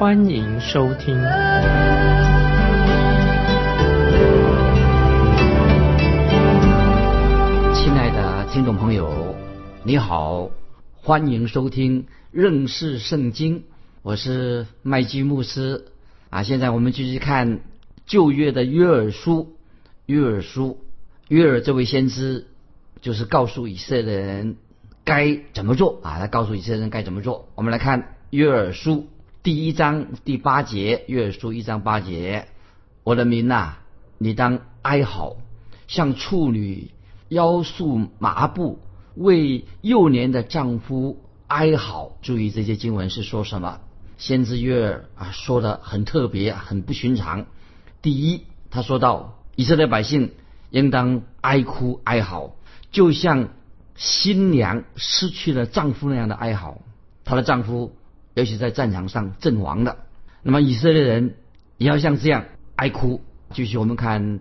欢迎收听。亲爱的听众朋友，你好，欢迎收听认识圣经，我是麦基牧师啊。现在我们继续看旧约的约珥书，约珥书。约尔这位先知就是告诉以色列人该怎么做啊！他告诉以色列人该怎么做。我们来看约尔书第一章第八节，约书一章八节：“我的民呐，你当哀嚎，像处女腰束麻布，为幼年的丈夫哀嚎。”注意这些经文是说什么？先知约尔啊说的很特别，很不寻常。第一，他说到以色列百姓。应当哀哭哀嚎，就像新娘失去了丈夫那样的哀嚎。她的丈夫尤其在战场上阵亡的，那么以色列人也要像这样哀哭。继续我们看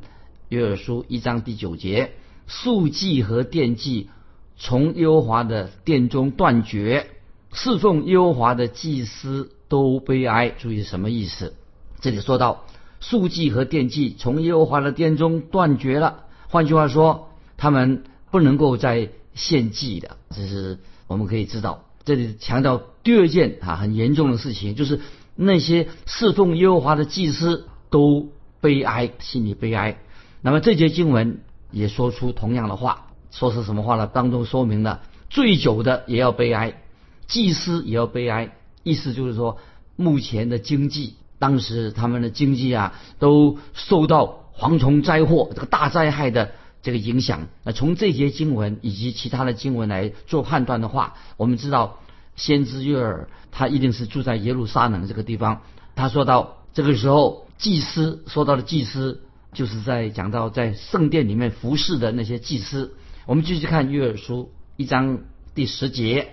约珥书一章第九节：素祭和奠祭从耶和华的殿中断绝，侍奉耶和华的祭司都悲哀。注意什么意思？这里说到。素祭和奠祭从耶和华的殿中断绝了。换句话说，他们不能够再献祭的。这是我们可以知道。这里强调第二件啊很严重的事情，就是那些侍奉耶和华的祭司都悲哀，心里悲哀。那么这节经文也说出同样的话，说是什么话呢？当中说明了醉酒的也要悲哀，祭司也要悲哀。意思就是说，目前的经济。当时他们的经济啊，都受到蝗虫灾祸这个大灾害的这个影响。那从这些经文以及其他的经文来做判断的话，我们知道先知约尔他一定是住在耶路撒冷这个地方。他说到这个时候，祭司说到的祭司，就是在讲到在圣殿里面服侍的那些祭司。我们继续看约尔书一章第十节，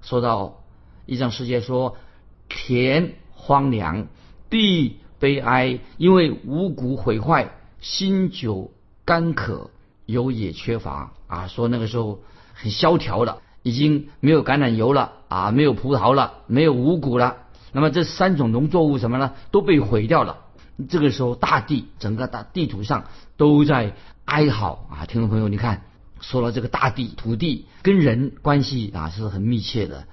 说到一章十节说田荒凉。地悲哀，因为五谷毁坏，新酒干渴，油也缺乏啊！说那个时候很萧条了，已经没有橄榄油了啊，没有葡萄了，没有五谷了。那么这三种农作物什么呢？都被毁掉了。这个时候，大地整个大地图上都在哀嚎啊！听众朋友，你看，说了这个大地土地跟人关系啊是很密切的，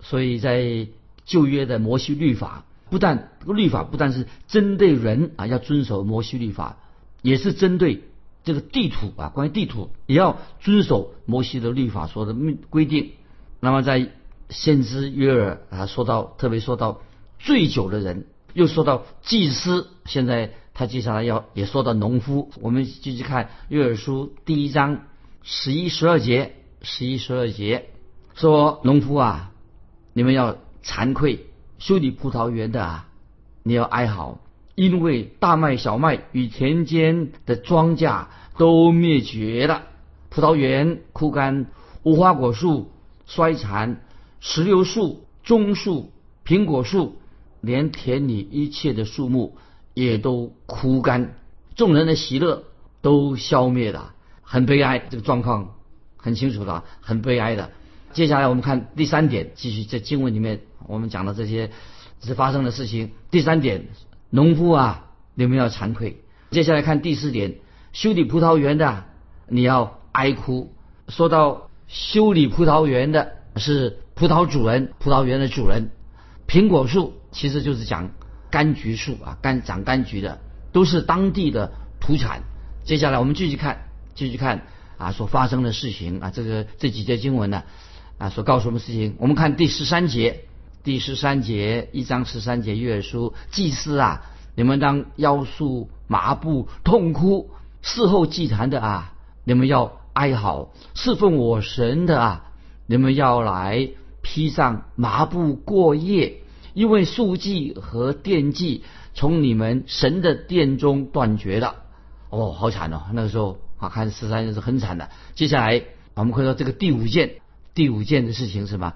所以在旧约的摩西律法。不但律法不但是针对人啊，要遵守摩西律法，也是针对这个地图啊，关于地图也要遵守摩西的律法说的规定。那么在先知约尔啊，说到特别说到醉酒的人，又说到祭司，现在他接下来要也说到农夫。我们继续看约尔书第一章十一十二节，十一十二节说农夫啊，你们要惭愧。修理葡萄园的啊，你要哀嚎，因为大麦、小麦与田间的庄稼都灭绝了，葡萄园枯干，无花果树衰残，石榴树、棕树、苹果树，连田里一切的树木也都枯干，众人的喜乐都消灭了，很悲哀。这个状况很清楚的，很悲哀的。接下来我们看第三点，继续在经文里面。我们讲的这些是发生的事情。第三点，农夫啊，你们要惭愧。接下来看第四点，修理葡萄园的你要哀哭。说到修理葡萄园的是葡萄主人，葡萄园的主人。苹果树其实就是讲柑橘树啊，柑长柑橘的都是当地的土产。接下来我们继续看，继续看啊，所发生的事情啊，这个这几节经文呢啊，所告诉我们事情。我们看第十三节。第十三节，一章十三节，约书祭司啊，你们当腰束麻布，痛哭；事后祭坛的啊，你们要哀嚎；侍奉我神的啊，你们要来披上麻布过夜，因为素祭和奠祭从你们神的殿中断绝了。哦，好惨哦！那个时候啊，看十三日是很惨的。接下来我们会说这个第五件，第五件的事情是什么？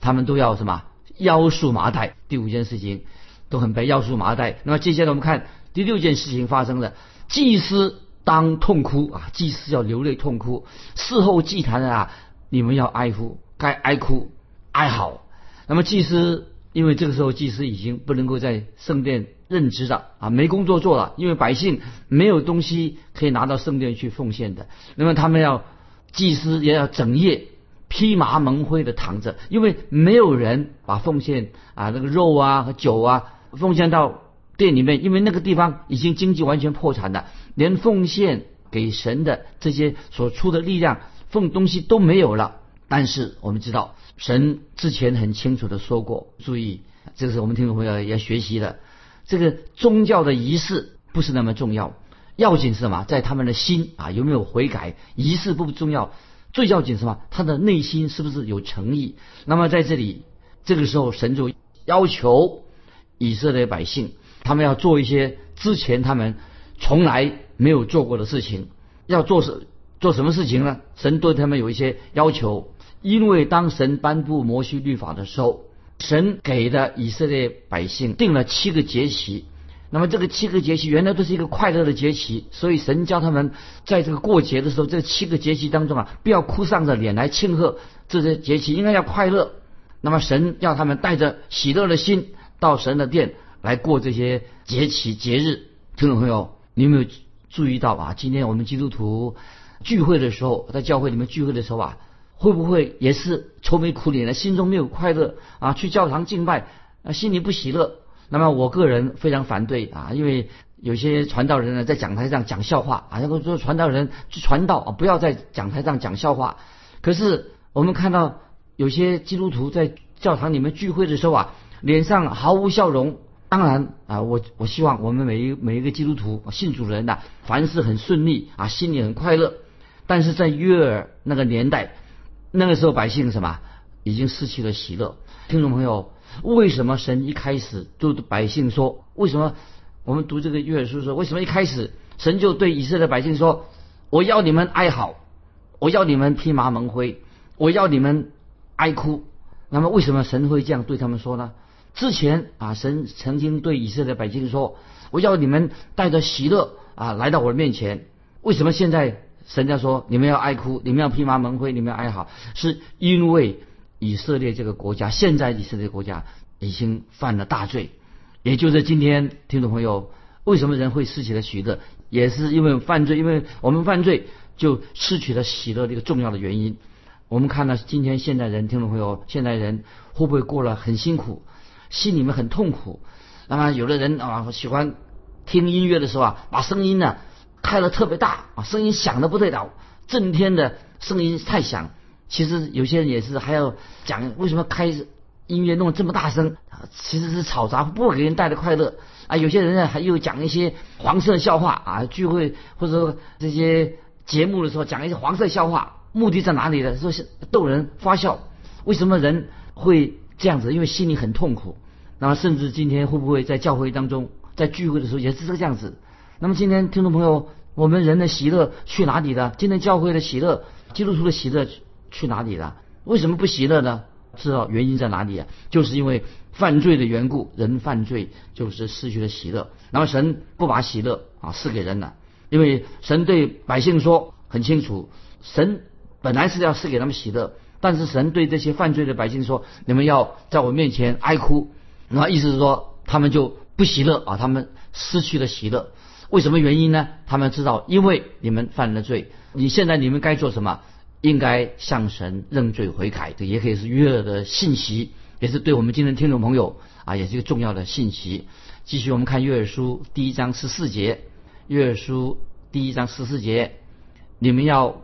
他们都要什么？腰束麻袋。第五件事情都很悲，腰束麻袋。那么接下来我们看第六件事情发生了，祭司当痛哭啊，祭司要流泪痛哭。事后祭坛啊，你们要哀哭，该哀哭哀嚎。那么祭司因为这个时候祭司已经不能够在圣殿。任职了啊，没工作做了，因为百姓没有东西可以拿到圣殿去奉献的。那么他们要祭司也要整夜披麻蒙灰的躺着，因为没有人把奉献啊那个肉啊和酒啊奉献到店里面，因为那个地方已经经济完全破产了，连奉献给神的这些所出的力量奉东西都没有了。但是我们知道，神之前很清楚的说过，注意，这个是我们听众朋友要学习的。这个宗教的仪式不是那么重要，要紧是什么？在他们的心啊有没有悔改？仪式不重要，最要紧什么？他的内心是不是有诚意？那么在这里，这个时候神就要求以色列百姓，他们要做一些之前他们从来没有做过的事情。要做什做什么事情呢？神对他们有一些要求，因为当神颁布摩西律法的时候。神给的以色列百姓定了七个节期，那么这个七个节期原来都是一个快乐的节期，所以神教他们在这个过节的时候，这七个节期当中啊，不要哭丧着脸来庆贺这些节期，应该要快乐。那么神要他们带着喜乐的心到神的殿来过这些节期节日。听众朋友，你有没有注意到啊？今天我们基督徒聚会的时候，在教会里面聚会的时候啊。会不会也是愁眉苦脸的，心中没有快乐啊？去教堂敬拜啊，心里不喜乐。那么我个人非常反对啊，因为有些传道人呢在讲台上讲笑话啊，那个说传道人去传道啊，不要在讲台上讲笑话。可是我们看到有些基督徒在教堂里面聚会的时候啊，脸上毫无笑容。当然啊，我我希望我们每一每一个基督徒信主人呐，凡事很顺利啊，心里很快乐。但是在约尔那个年代。那个时候百姓什么已经失去了喜乐。听众朋友，为什么神一开始就百姓说？为什么我们读这个约尔书说？为什么一开始神就对以色列百姓说：“我要你们哀嚎，我要你们披麻蒙灰，我要你们哀哭。”那么为什么神会这样对他们说呢？之前啊，神曾经对以色列百姓说：“我要你们带着喜乐啊来到我的面前。”为什么现在？神家说：“你们要哀哭，你们要披麻蒙灰，你们要哀嚎，是因为以色列这个国家，现在以色列国家已经犯了大罪。也就是今天，听众朋友，为什么人会失去了喜乐，也是因为犯罪，因为我们犯罪就失去了喜乐这个重要的原因。我们看到今天现代人，听众朋友，现代人会不会过了很辛苦，心里面很痛苦？那么有的人啊，喜欢听音乐的时候啊，把声音呢。”开了特别大啊，声音响的不得了，震天的声音太响。其实有些人也是还要讲为什么开音乐弄这么大声，其实是吵杂，不给人带来快乐啊。有些人呢还又讲一些黄色笑话啊，聚会或者说这些节目的时候讲一些黄色笑话，目的在哪里呢？说是逗人发笑。为什么人会这样子？因为心里很痛苦。那么甚至今天会不会在教会当中，在聚会的时候也是这个样子？那么今天听众朋友，我们人的喜乐去哪里了？今天教会的喜乐，基督徒的喜乐去哪里了？为什么不喜乐呢？知道原因在哪里啊？就是因为犯罪的缘故，人犯罪就是失去了喜乐。那么神不把喜乐啊赐给人了，因为神对百姓说很清楚，神本来是要赐给他们喜乐，但是神对这些犯罪的百姓说，你们要在我面前哀哭，那意思是说他们就不喜乐啊，他们失去了喜乐。为什么原因呢？他们知道，因为你们犯了罪，你现在你们该做什么？应该向神认罪悔改。这也可以是约尔的信息，也是对我们今天听众朋友啊，也是一个重要的信息。继续，我们看约尔书第一章十四节。约尔书第一章十四节，你们要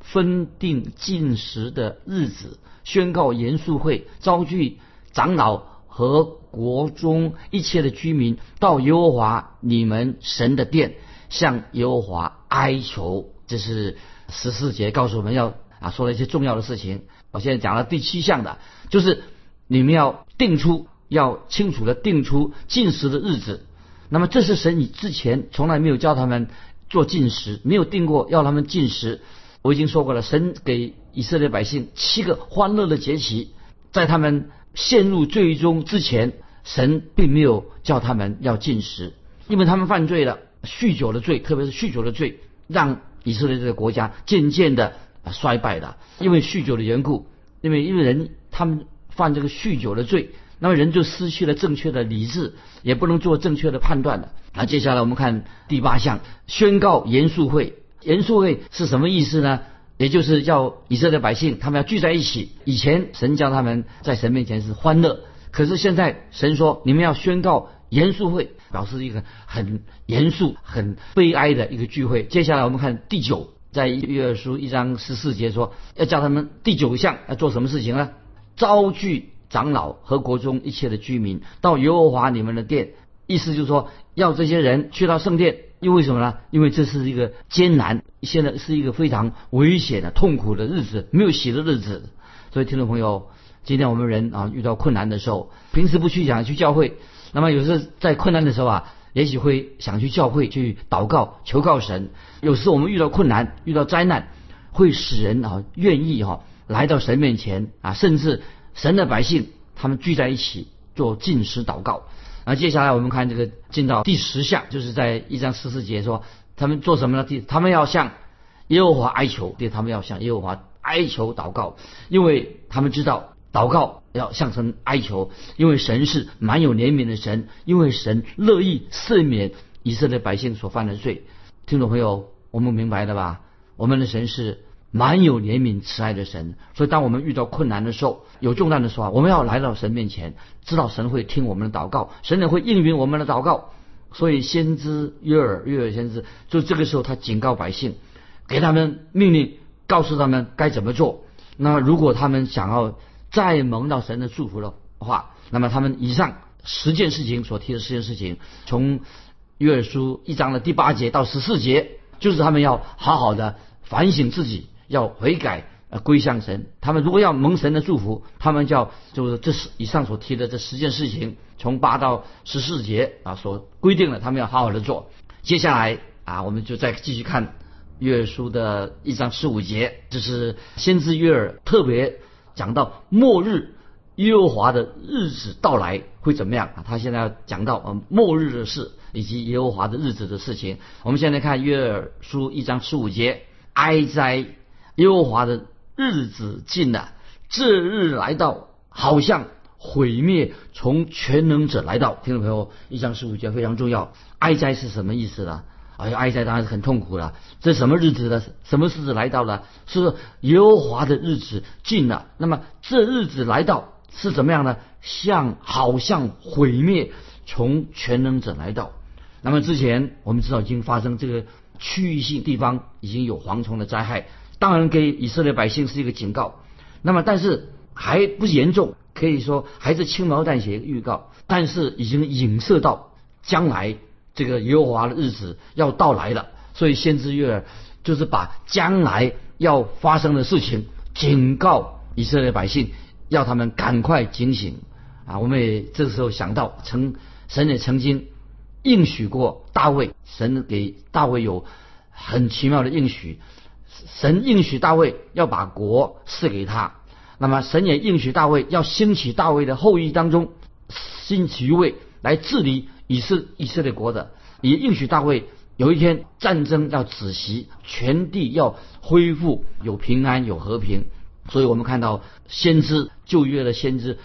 分定禁食的日子，宣告严肃会，召集长老。和国中一切的居民到耶和华你们神的殿，向耶和华哀求。这是十四节告诉我们要啊说了一些重要的事情。我现在讲了第七项的，就是你们要定出要清楚的定出进食的日子。那么这是神以之前从来没有教他们做禁食，没有定过要他们禁食。我已经说过了，神给以色列百姓七个欢乐的节期，在他们陷入最终之前，神并没有叫他们要禁食，因为他们犯罪了，酗酒的罪，特别是酗酒的罪，让以色列这个国家渐渐的衰败了。因为酗酒的缘故，因为因为人他们犯这个酗酒的罪。那么人就失去了正确的理智，也不能做正确的判断了。那接下来我们看第八项，宣告严肃会。严肃会是什么意思呢？也就是叫以色列百姓他们要聚在一起。以前神教他们在神面前是欢乐，可是现在神说你们要宣告严肃会，表示一个很严肃、很悲哀的一个聚会。接下来我们看第九，在约书一章十四节说，要叫他们第九项要做什么事情呢？招聚。长老和国中一切的居民到耶和华你们的殿，意思就是说要这些人去到圣殿，因为什么呢？因为这是一个艰难，现在是一个非常危险的、痛苦的日子，没有喜的日子。所以听众朋友，今天我们人啊遇到困难的时候，平时不去想去教会，那么有时候在困难的时候啊，也许会想去教会去祷告、求告神。有时我们遇到困难、遇到灾难，会使人啊愿意哈来到神面前啊，甚至。神的百姓，他们聚在一起做禁食祷告。那接下来我们看这个进到第十项，就是在一章十四节说，他们做什么呢？第，他们要向耶和华哀求，对，他们要向耶和华哀求祷告，因为他们知道祷告要向神哀求，因为神是蛮有怜悯的神，因为神乐意赦免以色列百姓所犯的罪。听众朋友，我们明白了吧？我们的神是。蛮有怜悯慈爱的神，所以当我们遇到困难的时候，有重担的时候，我们要来到神面前，知道神会听我们的祷告，神也会应允我们的祷告。所以先知约尔约尔先知，就这个时候他警告百姓，给他们命令，告诉他们该怎么做。那如果他们想要再蒙到神的祝福的话，那么他们以上十件事情所提的十件事情，从约尔书一章的第八节到十四节，就是他们要好好的反省自己。要悔改，归向神。他们如果要蒙神的祝福，他们叫就是这是以上所提的这十件事情，从八到十四节啊所规定的，他们要好好的做。接下来啊，我们就再继续看约书的一章十五节，这是先知约尔特别讲到末日耶和华的日子到来会怎么样啊？他现在要讲到呃末日的事以及耶和华的日子的事情。我们现在看约尔书一章十五节，哀哉！耶和华的日子近了，这日来到，好像毁灭从全能者来到。听众朋友，一章十五节非常重要。哀哉是什么意思呢？哎呀，哀哉当然是很痛苦了。这什么日子呢？什么日子来到了？是耶和华的日子近了。那么这日子来到是怎么样呢？像好像毁灭从全能者来到。那么之前我们知道已经发生这个区域性地方已经有蝗虫的灾害。当然给以色列百姓是一个警告，那么但是还不严重，可以说还是轻描淡写预告，但是已经影射到将来这个耶和华的日子要到来了，所以先知约尔就是把将来要发生的事情警告以色列百姓，要他们赶快警醒啊！我们也这时候想到，曾神也曾经应许过大卫，神给大卫有很奇妙的应许。神应许大卫要把国赐给他，那么神也应许大卫要兴起大卫的后裔当中兴起一位来治理以色以色列国的，也应许大卫有一天战争要止息，全地要恢复有平安有和平。所以我们看到先知旧约的先知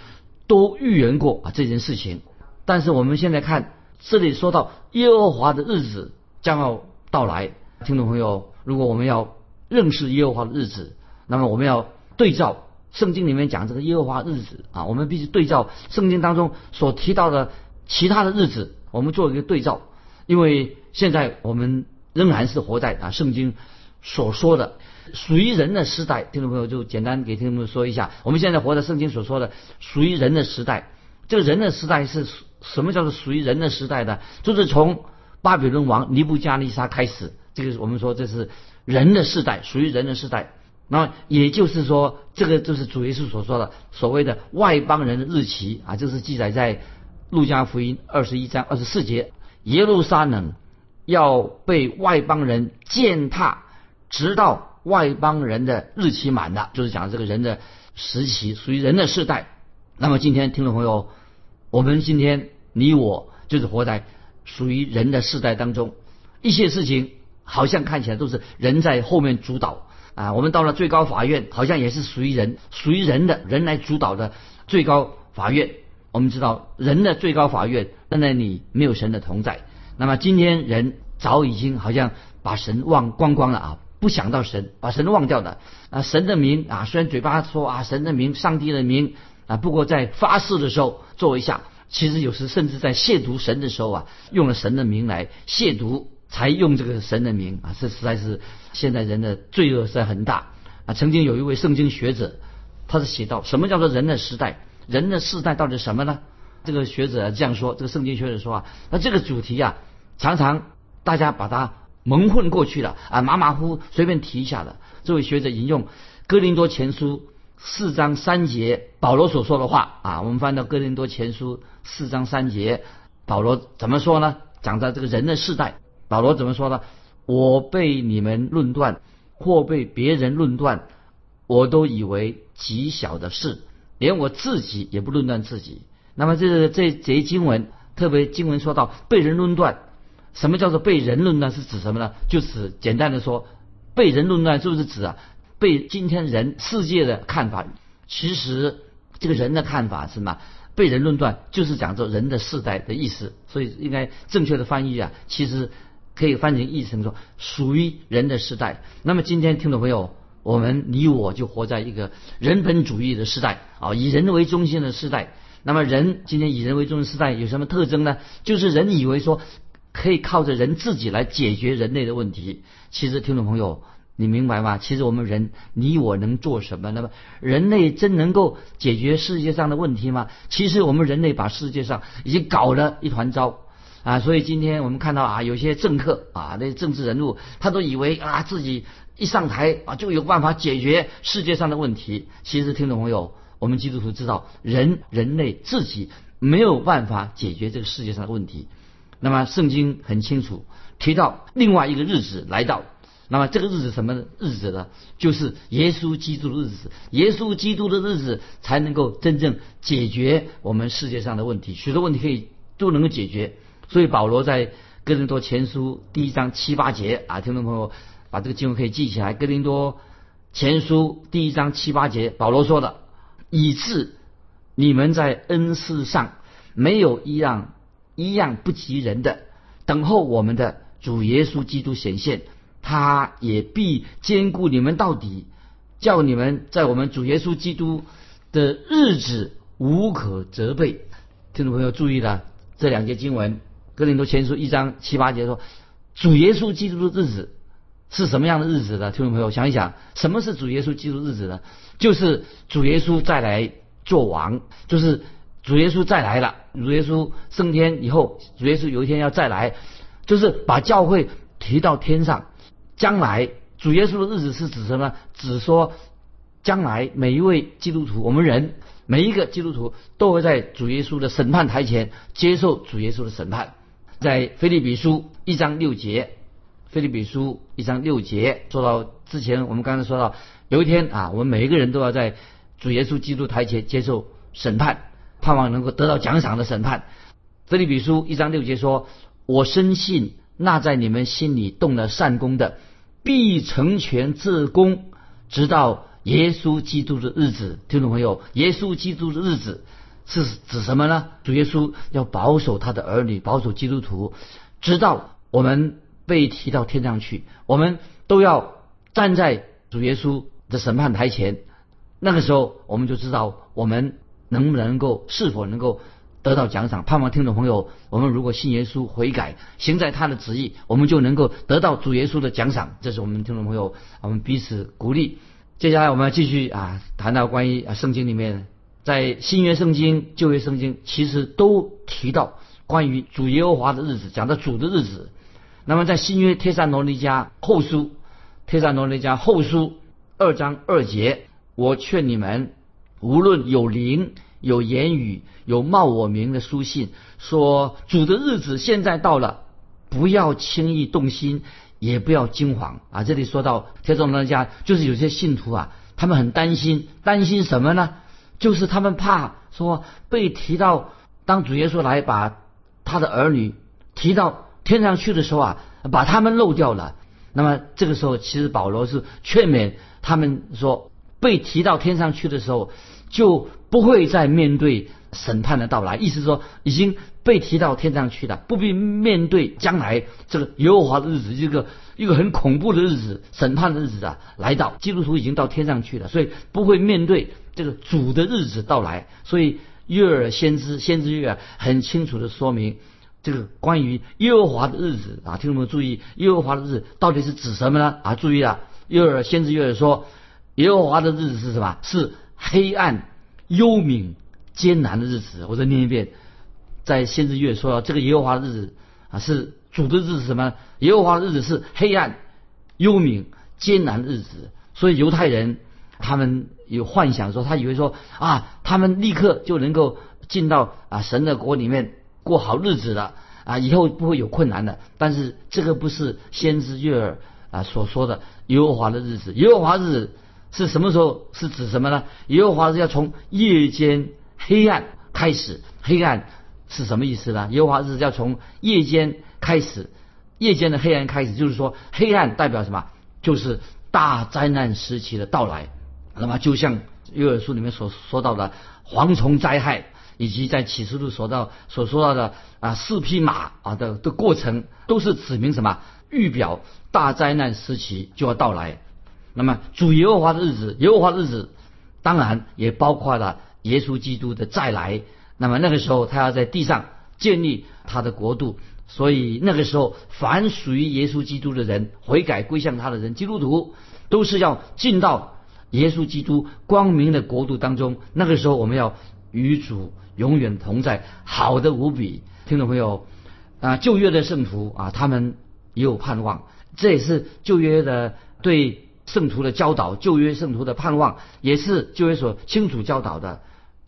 都预言过啊这件事情。但是我们现在看这里说到耶和华的日子将要到来，听众朋友，如果我们要认识耶和华的日子，那么我们要对照圣经里面讲这个耶和华日子啊，我们必须对照圣经当中所提到的其他的日子，我们做一个对照。因为现在我们仍然是活在啊圣经所说的属于人的时代。听众朋友就简单给听众朋友说一下，我们现在活在圣经所说的属于人的时代。这个人的时代是什么叫做属于人的时代呢？就是从巴比伦王尼布加利沙开始，这个我们说这是。人的时代属于人的时代，那也就是说，这个就是主耶稣所说的所谓的外邦人的日期啊，就是记载在路加福音二十一章二十四节，耶路撒冷要被外邦人践踏，直到外邦人的日期满了，就是讲这个人的时期属于人的世代。那么今天听众朋友，我们今天你我就是活在属于人的世代当中，一些事情好像看起来都是人在后面主导啊。我们到了最高法院，好像也是属于人，属于人的人来主导的最高法院。我们知道人的最高法院在那里没有神的同在。那么今天人早已经好像把神忘光光了啊，不想到神，把神忘掉了啊。神的名啊，虽然嘴巴说啊神的名、上帝的名啊，不过在发誓的时候做一下，其实有时甚至在亵渎神的时候啊，用了神的名来亵渎，才用这个神的名啊，这实在是现在人的罪恶实在很大啊。曾经有一位圣经学者，他是写到什么叫做人的时代。人的世代到底什么呢？这个学者这样说，这个圣经学者说啊，那这个主题啊，常常大家把它蒙混过去了啊，马马虎虎随便提一下的。这位学者引用哥林多前书四章三节保罗所说的话啊，我们翻到哥林多前书四章三节，保罗怎么说呢？讲到这个人的世代，保罗怎么说呢？我被你们论断或被别人论断，我都以为极小的事。连我自己也不论断自己。那么这这这一经文特别经文说到被人论断，什么叫做被人论断？是指什么呢？就指简单的说，被人论断是不是指啊？被今天人世界的看法，其实这个人的看法是什么？被人论断就是讲做人的世代的意思。所以应该正确的翻译啊，其实可以翻成译成说属于人的时代。那么今天听众朋友。我们你我就活在一个人本主义的时代啊，以人为中心的时代。那么人今天以人为中心时代有什么特征呢？就是人以为说可以靠着人自己来解决人类的问题。其实听众朋友，你明白吗？其实我们人你我能做什么？那么人类真能够解决世界上的问题吗？其实我们人类把世界上已经搞了一团糟啊！所以今天我们看到啊，有些政客啊，那些政治人物，他都以为啊自己。一上台啊，就有办法解决世界上的问题。其实，听众朋友，我们基督徒知道，人人类自己没有办法解决这个世界上的问题。那么，圣经很清楚提到另外一个日子来到。那么，这个日子什么日子呢？就是耶稣基督的日子。耶稣基督的日子才能够真正解决我们世界上的问题，许多问题可以都能够解决。所以，保罗在哥林多前书第一章七八节啊，听众朋友。把这个经文可以记起来，《哥林多前书》第一章七八节，保罗说的：“以致你们在恩赐上没有一样一样不及人的，等候我们的主耶稣基督显现，他也必兼顾你们到底，叫你们在我们主耶稣基督的日子无可责备。”听众朋友注意了，这两节经文，《哥林多前书》一章七八节说：“主耶稣基督的日子。”是什么样的日子呢？听众朋友，想一想，什么是主耶稣基督日子呢？就是主耶稣再来做王，就是主耶稣再来了。主耶稣升天以后，主耶稣有一天要再来，就是把教会提到天上。将来主耶稣的日子是指什么？指说将来每一位基督徒，我们人每一个基督徒都会在主耶稣的审判台前接受主耶稣的审判。在腓立比书一章六节。菲利比书一章六节说到，之前我们刚才说到，有一天啊，我们每一个人都要在主耶稣基督台前接受审判，盼望能够得到奖赏的审判。菲利比书一章六节说：“我深信那在你们心里动了善功的，必成全这功，直到耶稣基督的日子。”听众朋友，耶稣基督的日子是指什么呢？主耶稣要保守他的儿女，保守基督徒，直到我们。被提到天上去，我们都要站在主耶稣的审判台前。那个时候，我们就知道我们能不能够，是否能够得到奖赏。盼望听众朋友，我们如果信耶稣、悔改、行在他的旨意，我们就能够得到主耶稣的奖赏。这是我们听众朋友，我们彼此鼓励。接下来，我们要继续啊，谈到关于啊圣经里面，在新约圣经、旧约圣经，其实都提到关于主耶和华的日子，讲到主的日子。那么在新约帖撒罗尼迦后书，帖撒罗尼迦后书二章二节，我劝你们，无论有灵有言语、有冒我名的书信，说主的日子现在到了，不要轻易动心，也不要惊慌啊！这里说到天众人家，就是有些信徒啊，他们很担心，担心什么呢？就是他们怕说被提到，当主耶稣来把他的儿女提到天上去的时候啊，把他们漏掉了。那么这个时候，其实保罗是劝勉他们说，被提到天上去的时候，就不会再面对审判的到来。意思说，已经被提到天上去了，不必面对将来这个耶和华的日子，一个一个很恐怖的日子，审判的日子啊来到。基督徒已经到天上去了，所以不会面对这个主的日子到来。所以约尔先知先知约尔很清楚的说明。这个关于耶和华的日子啊，听众们注意，耶和华的日子到底是指什么呢？啊，注意了，约尔先知约尔说，耶和华的日子是什么？是黑暗、幽冥、艰难的日子。我再念一遍，在先知约尔说，这个耶和华的日子啊，是主的日子，什么？耶和华的日子是黑暗、幽冥、艰难的日子。所以犹太人他们有幻想说，他以为说啊，他们立刻就能够进到啊神的国里面。过好日子了啊，以后不会有困难的。但是这个不是先知约尔啊所说的耶和华的日子。耶和华日子是什么时候？是指什么呢？耶和华是要从夜间黑暗开始。黑暗是什么意思呢？耶和华日子要从夜间开始，夜间的黑暗开始，就是说黑暗代表什么？就是大灾难时期的到来。那么就像约尔书里面所说到的蝗虫灾害。以及在启示录所到所说到的啊四匹马啊的的过程，都是指明什么预表大灾难时期就要到来。那么主耶和华的日子，耶和华的日子，当然也包括了耶稣基督的再来。那么那个时候他要在地上建立他的国度，所以那个时候凡属于耶稣基督的人，悔改归向他的人，基督徒都是要进到耶稣基督光明的国度当中。那个时候我们要与主。永远同在，好的无比。听众朋友，啊，旧约的圣徒啊，他们也有盼望，这也是旧约的对圣徒的教导，旧约圣徒的盼望，也是旧约所清楚教导的。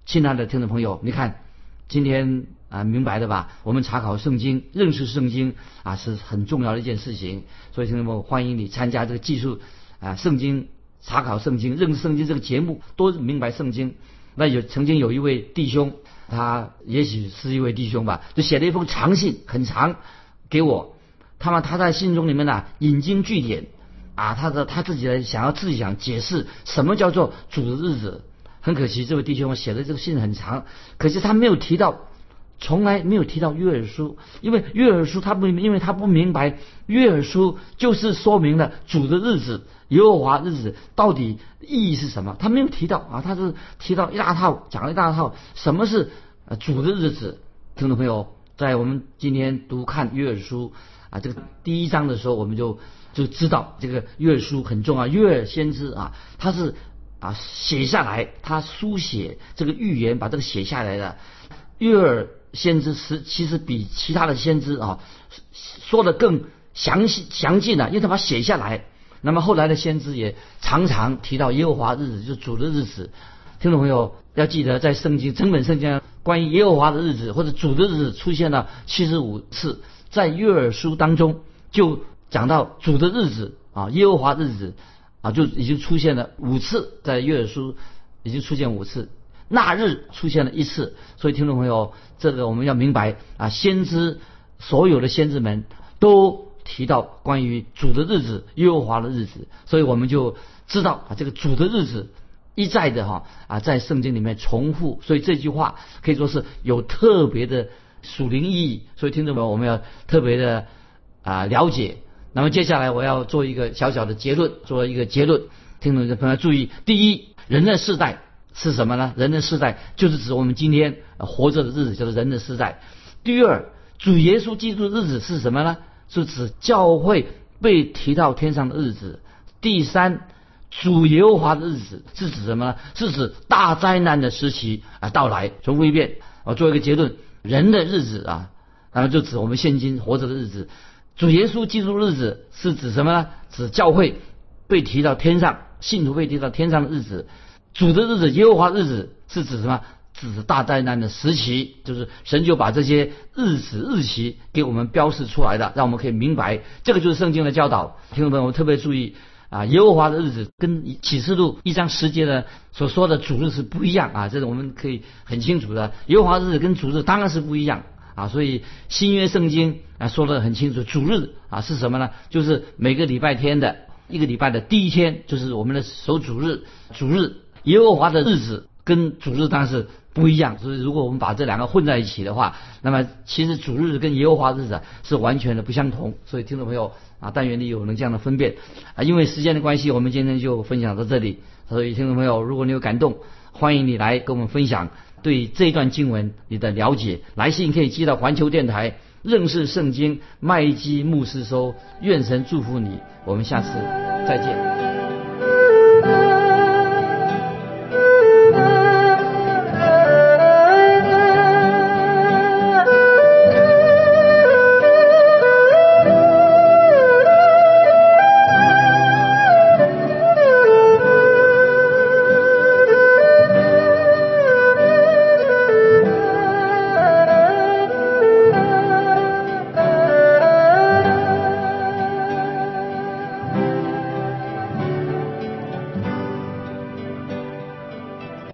亲爱的听众朋友，你看，今天啊，明白的吧？我们查考圣经，认识圣经啊，是很重要的一件事情。所以，听众朋友，欢迎你参加这个技术啊，圣经查考圣经，认识圣经这个节目，多明白圣经。那有曾经有一位弟兄。他也许是一位弟兄吧，就写了一封长信，很长，给我。他们他在信中里面呢引经据典，啊，他的他自己呢想要自己想解释什么叫做主的日子。很可惜，这位弟兄写的这个信很长，可是他没有提到，从来没有提到约尔书，因为约尔书他不，因为他不明白约尔书就是说明了主的日子，耶和华日子到底意义是什么，他没有提到啊，他是提到一大套，讲了一大套，什么是。主的日子，听众朋友，在我们今天读看约尔书啊，这个第一章的时候，我们就就知道这个约尔书很重要。约尔先知啊，他是啊写下来，他书写这个预言，把这个写下来的。约尔先知是其实比其他的先知啊说的更详细详尽的，因为他把写下来。那么后来的先知也常常提到耶和华日子，就是主的日子。听众朋友要记得，在圣经整本圣经关于耶和华的日子或者主的日子出现了七十五次，在约尔书当中就讲到主的日子啊，耶和华日子啊就已经出现了五次，在约珥书已经出现五次，那日出现了一次，所以听众朋友，这个我们要明白啊，先知所有的先知们都提到关于主的日子，耶和华的日子，所以我们就知道啊，这个主的日子。一再的哈啊，在圣经里面重复，所以这句话可以说是有特别的属灵意义。所以听众们，我们要特别的啊了解。那么接下来我要做一个小小的结论，做一个结论。听众朋友注意：第一，人的世代是什么呢？人的世代就是指我们今天活着的日子，就是人的世代。第二，主耶稣基督的日子是什么呢？是指教会被提到天上的日子。第三。主耶和华的日子是指什么呢？是指大灾难的时期啊到来。重复一遍，我做一个结论：人的日子啊，那么就指我们现今活着的日子。主耶稣基督日子是指什么呢？指教会被提到天上，信徒被提到天上的日子。主的日子，耶和华日子是指什么？指大灾难的时期，就是神就把这些日子日期给我们标示出来的，让我们可以明白，这个就是圣经的教导。听众朋友们特别注意啊，耶和华的日子跟启示录一章十节的所说的主日是不一样啊，这是我们可以很清楚的。耶和华日子跟主日当然是不一样啊，所以新约圣经啊说的很清楚，主日啊是什么呢？就是每个礼拜天的一个礼拜的第一天，就是我们的守主日，主日耶和华的日子。跟主日当然是不一样，所以如果我们把这两个混在一起的话，那么其实主日跟耶和华日子是完全的不相同。所以听众朋友啊，但愿你有能这样的分辨啊。因为时间的关系，我们今天就分享到这里。所以听众朋友，如果你有感动，欢迎你来跟我们分享对这段经文你的了解。来信可以寄到环球电台认识圣经麦基牧师收。愿神祝福你，我们下次再见。